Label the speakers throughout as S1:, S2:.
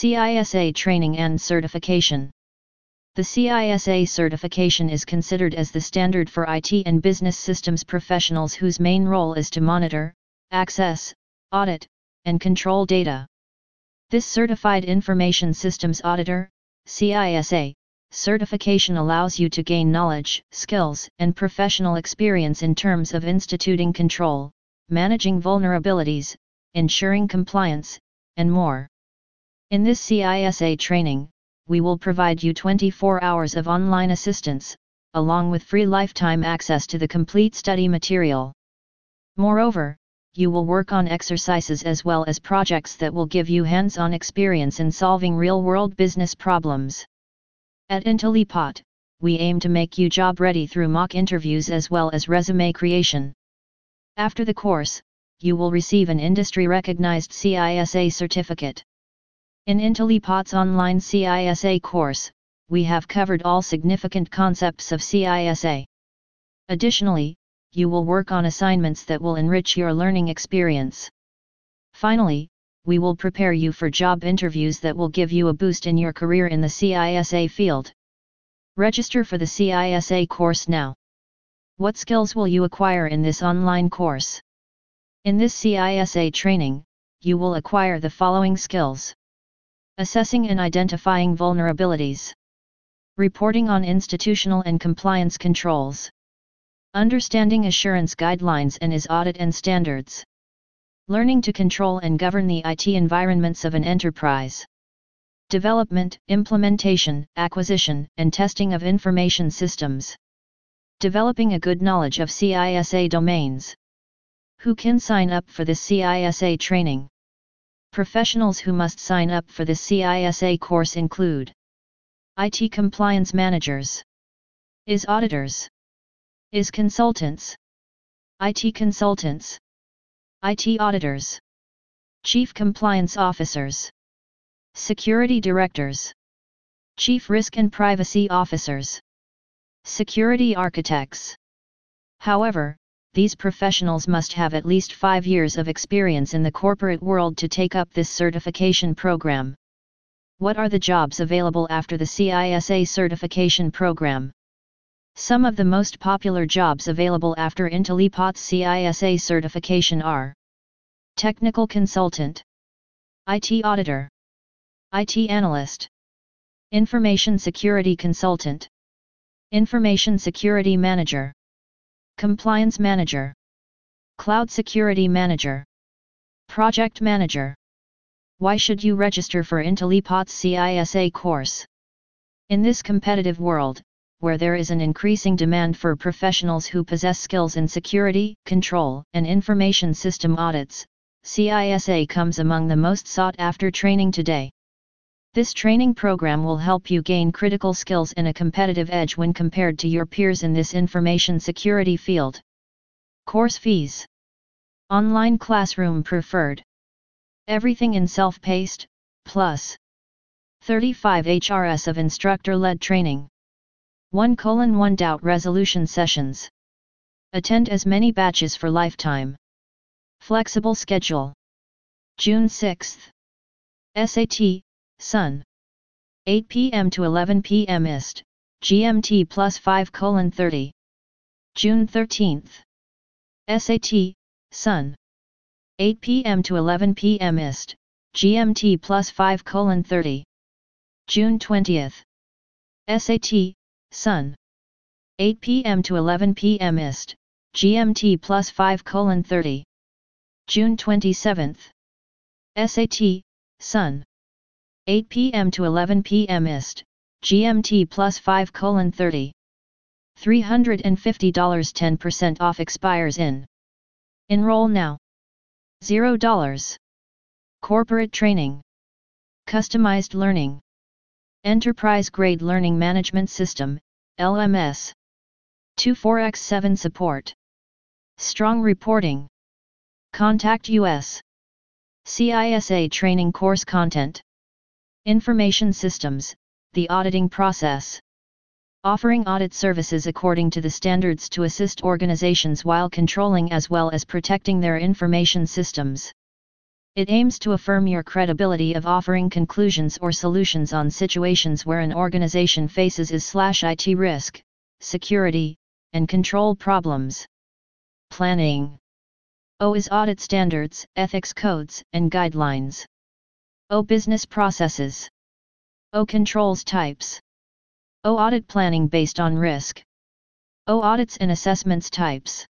S1: CISA Training and Certification The CISA certification is considered as the standard for IT and business systems professionals whose main role is to monitor, access, audit, and control data. This Certified Information Systems Auditor, CISA, certification allows you to gain knowledge, skills, and professional experience in terms of instituting control, managing vulnerabilities, ensuring compliance, and more. In this CISA training, we will provide you 24 hours of online assistance, along with free lifetime access to the complete study material. Moreover, you will work on exercises as well as projects that will give you hands-on experience in solving real-world business problems. At Intellipaat, we aim to make you job-ready through mock interviews as well as resume creation. After the course, you will receive an industry-recognized CISA certificate. In Intellipaat's online CISA course, we have covered all significant concepts of CISA. Additionally, you will work on assignments that will enrich your learning experience. Finally, we will prepare you for job interviews that will give you a boost in your career in the CISA field. Register for the CISA course now. What skills will you acquire in this online course? In this CISA training, you will acquire the following skills. Assessing and identifying vulnerabilities. Reporting on institutional and compliance controls. Understanding assurance guidelines and is audit and standards. Learning to control and govern the IT environments of an enterprise. Development, implementation, acquisition, and testing of information systems. Developing a good knowledge of CISA domains. Who can sign up for this CISA training? Professionals who must sign up for the CISA course include IT compliance managers, is auditors, is consultants, IT consultants, IT auditors, chief compliance officers, security directors, chief risk and privacy officers, security architects. However, these professionals must have at least five years of experience in the corporate world to take up this certification program. What are the jobs available after the CISA certification program? Some of the most popular jobs available after Intellipaat's CISA certification are Technical Consultant, IT Auditor, IT Analyst, Information Security Consultant, Information Security Manager. Compliance Manager, Cloud Security Manager, Project Manager. Why should you register for Intellipaat's CISA course? In this competitive world, where there is an increasing demand for professionals who possess skills in security, control, and information system audits, CISA comes among the most sought after training today. This training program will help you gain critical skills and a competitive edge when compared to your peers in this information security field. Course fees Online classroom preferred. Everything in self paced, plus 35 HRS of instructor led training. 1 colon 1 doubt resolution sessions. Attend as many batches for lifetime. Flexible schedule. June 6th. SAT, Sun. 8 p.m. to 11 p.m. Ist, GMT plus 5 colon 30. June 13th. SAT, Sun. 8 p.m. to 11 p.m. Ist, GMT plus 5 colon 30. June 20th. SAT, Sun. 8 p.m. to 11 p.m. Ist, GMT plus 5 colon 30. June 27th. SAT, Sun. 8 p.m. to 11 p.m. Ist, GMT plus 5 colon 30. $350 10% off expires in. Enroll now. $0. Corporate Training. Customized Learning. Enterprise Grade Learning Management System, LMS. 24x7 Support. Strong Reporting. Contact US. CISA Training Course Content. Information Systems, the auditing process. Offering audit services according to the standards to assist organizations while controlling as well as protecting their information systems. It aims to affirm your credibility of offering conclusions or solutions on situations where an organization faces is slash IT risk, security, and control problems. Planning. O is audit standards, ethics codes, and guidelines. O business processes. O controls types. O audit planning based on risk. O audits and assessments types.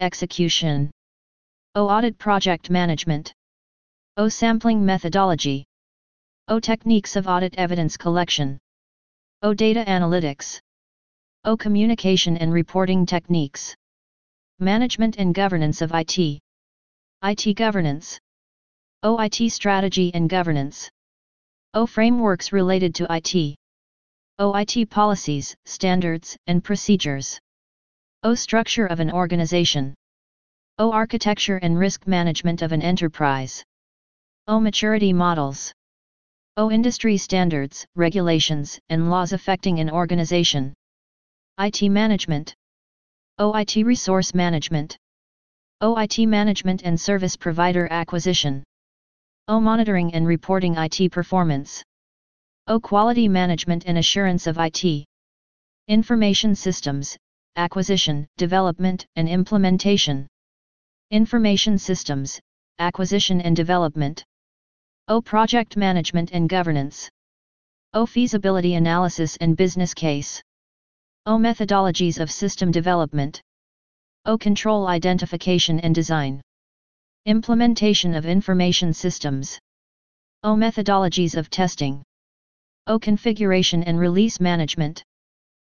S1: Execution. O audit project management. O sampling methodology. O techniques of audit evidence collection. O data analytics. O communication and reporting techniques. Management and governance of IT. IT governance. O IT strategy and governance. O frameworks related to IT. O IT policies, standards, and procedures. O structure of an organization. O architecture and risk management of an enterprise. O maturity models. O industry standards, regulations, and laws affecting an organization. IT management. O IT resource management. O IT management and service provider acquisition. O monitoring and reporting IT performance. O quality management and assurance of IT. Information systems, acquisition, development, and implementation. Information systems, acquisition and development. O Project Management and Governance. O Feasibility Analysis and Business Case. O Methodologies of System Development. O Control Identification and Design. Implementation of Information Systems. O Methodologies of Testing. O Configuration and Release Management.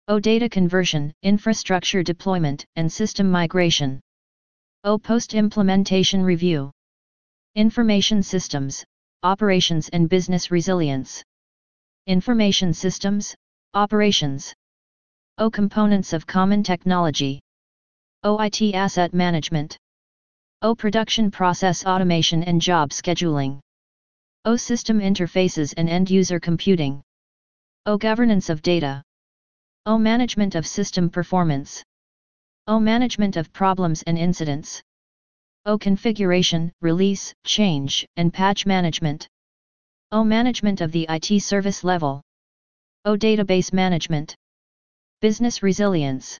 S1: O Data Conversion, Infrastructure Deployment, and System Migration. O Post-Implementation Review. Information Systems, Operations and Business Resilience. Information Systems, Operations. O Components of Common Technology. OIT Asset Management. O Production Process Automation and Job Scheduling. O System Interfaces and End User Computing. O Governance of Data. O Management of System Performance. O Management of Problems and Incidents. O configuration, release, change, and patch management. O management of the IT service level. O database management. Business resilience.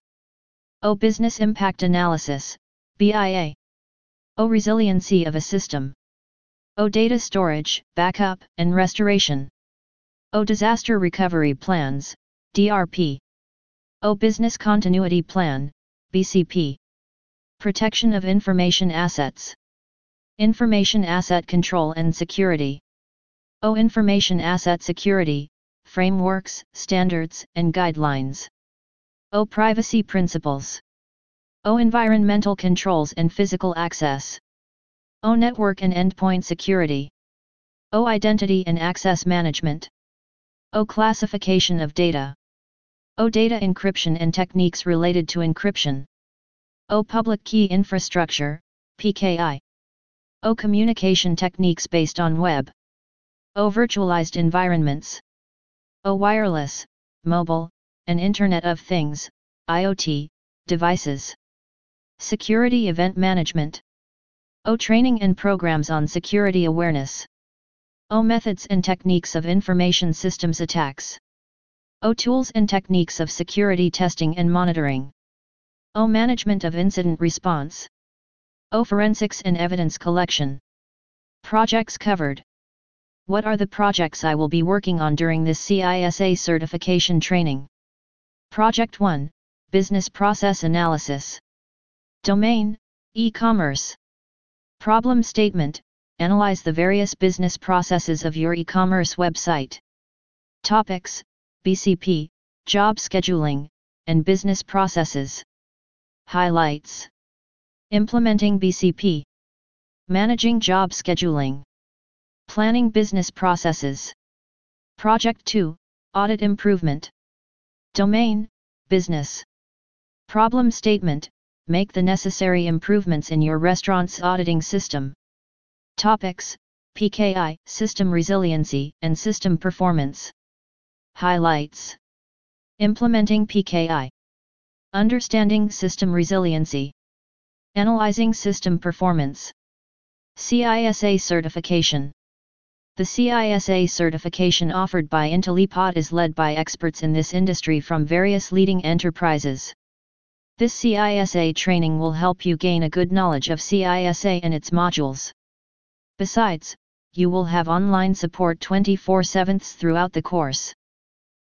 S1: O business impact analysis, BIA. O resiliency of a system. O data storage, backup, and restoration. O disaster recovery plans, DRP. O business continuity plan, BCP. Protection of Information Assets. Information Asset Control and Security. O Information Asset Security, Frameworks, Standards, and Guidelines. O Privacy Principles. O Environmental Controls and Physical Access. O Network and Endpoint Security. O Identity and Access Management. O Classification of Data. O Data Encryption and Techniques related to encryption. O Public Key Infrastructure, PKI. O Communication Techniques based on Web. O Virtualized Environments. O Wireless, Mobile, and Internet of Things, IoT, devices. Security Event Management. O Training and Programs on Security Awareness. O Methods and Techniques of Information Systems Attacks. O Tools and Techniques of Security Testing and Monitoring. O Management of Incident Response. O Forensics and Evidence Collection. Projects covered. What are the projects I will be working on during this CISA certification training? Project 1 Business Process Analysis. Domain E-commerce. Problem statement Analyze the various business processes of your e-commerce website. Topics BCP, job scheduling, and business processes. Highlights Implementing BCP Managing job scheduling Planning business processes Project 2 Audit improvement Domain Business Problem statement Make the necessary improvements in your restaurant's auditing system. Topics PKI System resiliency and system performance. Highlights Implementing PKI Understanding system resiliency. Analyzing system performance. CISA Certification The CISA certification offered by Intellipaat is led by experts in this industry from various leading enterprises. This CISA training will help you gain a good knowledge of CISA and its modules. Besides, you will have online support 24-7 throughout the course.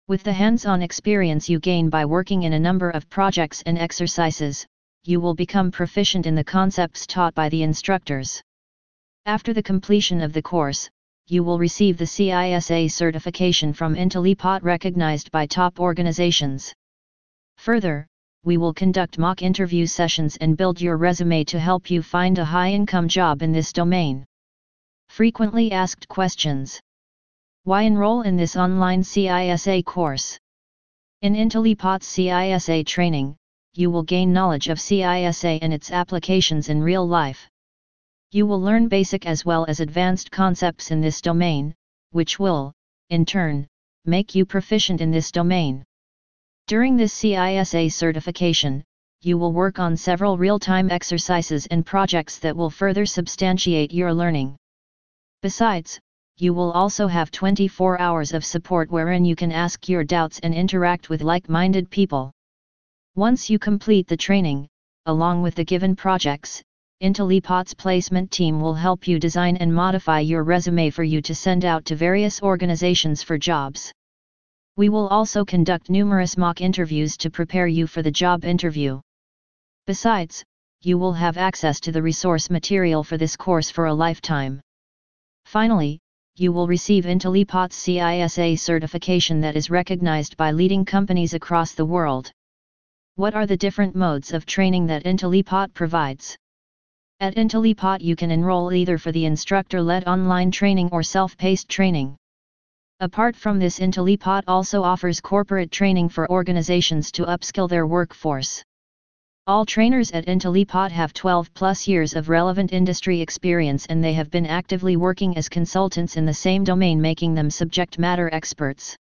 S1: With the hands-on experience you gain by working in a number of projects and exercises, you will become proficient in the concepts taught by the instructors. After the completion of the course, you will receive the CISA certification from Intellipaat recognized by top organizations. Further, we will conduct mock interview sessions and build your resume to help you find a high-income job in this domain. Frequently asked questions why enroll in this online CISA course? In Intellipaat's CISA training, you will gain knowledge of CISA and its applications in real life. You will learn basic as well as advanced concepts in this domain, which will, in turn, make you proficient in this domain. During this CISA certification, you will work on several real-time exercises and projects that will further substantiate your learning. Besides, you will also have 24 hours of support wherein you can ask your doubts and interact with like-minded people. Once you complete the training, along with the given projects, Intellipaat's placement team will help you design and modify your resume for you to send out to various organizations for jobs. We will also conduct numerous mock interviews to prepare you for the job interview. Besides, you will have access to the resource material for this course for a lifetime. Finally, you will receive Intellipaat's CISA certification that is recognized by leading companies across the world. What are the different modes of training that Intellipaat provides? At Intellipaat you can enroll either for the instructor-led online training or self-paced training. Apart from this Intellipaat also offers corporate training for organizations to upskill their workforce. All trainers at Intellipaat have 12 plus years of relevant industry experience and they have been actively working as consultants in the same domain making them subject matter experts.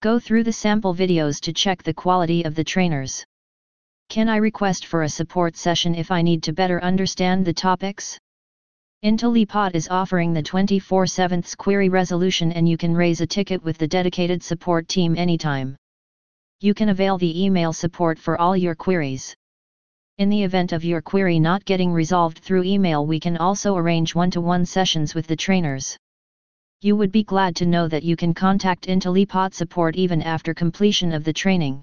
S1: Go through the sample videos to check the quality of the trainers. Can I request for a support session if I need to better understand the topics? Intellipaat is offering the 24-7 query resolution and you can raise a ticket with the dedicated support team anytime. You can avail the email support for all your queries. In the event of your query not getting resolved through email we can also arrange one-to-one sessions with the trainers. You would be glad to know that you can contact Intellipaat support even after completion of the training.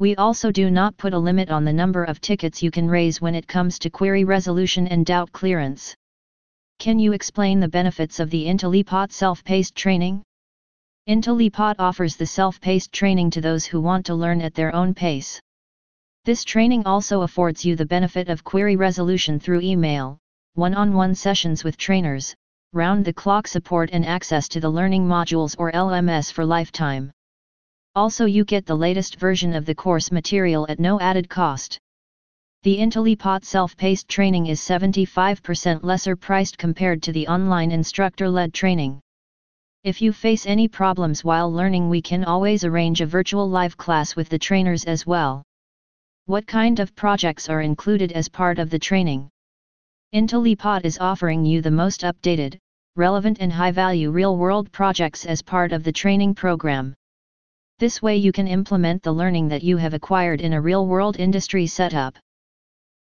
S1: We also do not put a limit on the number of tickets you can raise when it comes to query resolution and doubt clearance. Can you explain the benefits of the Intellipaat self-paced training? Intellipaat offers the self-paced training to those who want to learn at their own pace. This training also affords you the benefit of query resolution through email, one-on-one -on -one sessions with trainers, round-the-clock support and access to the learning modules or LMS for lifetime. Also you get the latest version of the course material at no added cost. The Intellipaat self-paced training is 75% lesser priced compared to the online instructor-led training. If you face any problems while learning we can always arrange a virtual live class with the trainers as well. What kind of projects are included as part of the training? Intellipaat is offering you the most updated, relevant and high-value real-world projects as part of the training program. This way you can implement the learning that you have acquired in a real-world industry setup.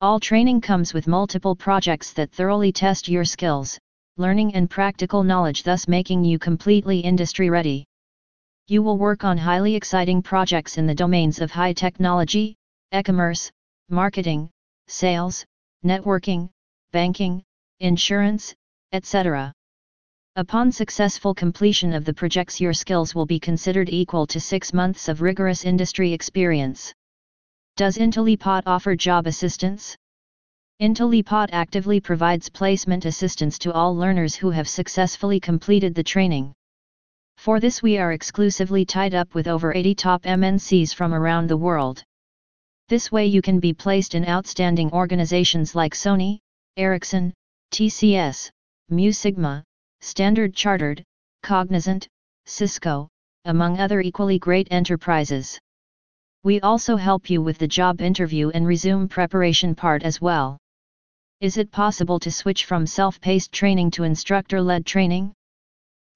S1: All training comes with multiple projects that thoroughly test your skills, learning and practical knowledge thus making you completely industry ready. You will work on highly exciting projects in the domains of high technology, e-commerce, marketing, sales, networking, banking, insurance, etc. Upon successful completion of the projects your skills will be considered equal to 6 months of rigorous industry experience. Does Intellipaat offer job assistance? Intellipaat actively provides placement assistance to all learners who have successfully completed the training. For this we are exclusively tied up with over 80 top MNCs from around the world. This way you can be placed in outstanding organizations like Sony, Ericsson, TCS, Mu Sigma, Standard Chartered, Cognizant, Cisco, among other equally great enterprises. We also help you with the job interview and resume preparation part as well. Is it possible to switch from self-paced training to instructor-led training?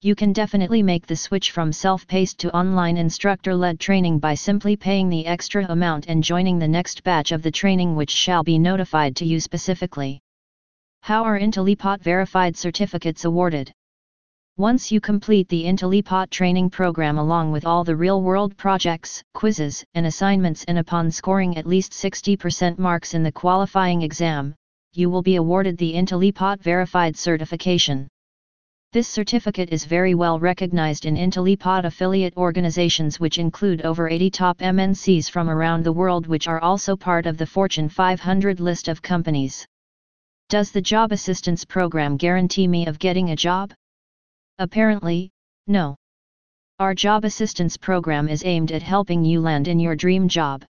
S1: You can definitely make the switch from self-paced to online instructor-led training by simply paying the extra amount and joining the next batch of the training which shall be notified to you specifically. How are Intellipaat verified certificates awarded? Once you complete the Intellipaat training program along with all the real-world projects, quizzes, and assignments and upon scoring at least 60% marks in the qualifying exam, you will be awarded the Intellipaat verified certification. This certificate is very well recognized in Intellipaat affiliate organizations which include over 80 top MNCs from around the world which are also part of the Fortune 500 list of companies. Does the job assistance program guarantee me of getting a job? Apparently, no. Our job assistance program is aimed at helping you land in your dream job.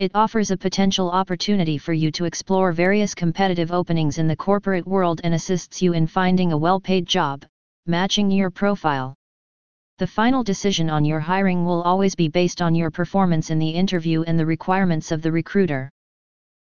S1: It offers a potential opportunity for you to explore various competitive openings in the corporate world and assists you in finding a well-paid job, matching your profile. The final decision on your hiring will always be based on your performance in the interview and the requirements of the recruiter.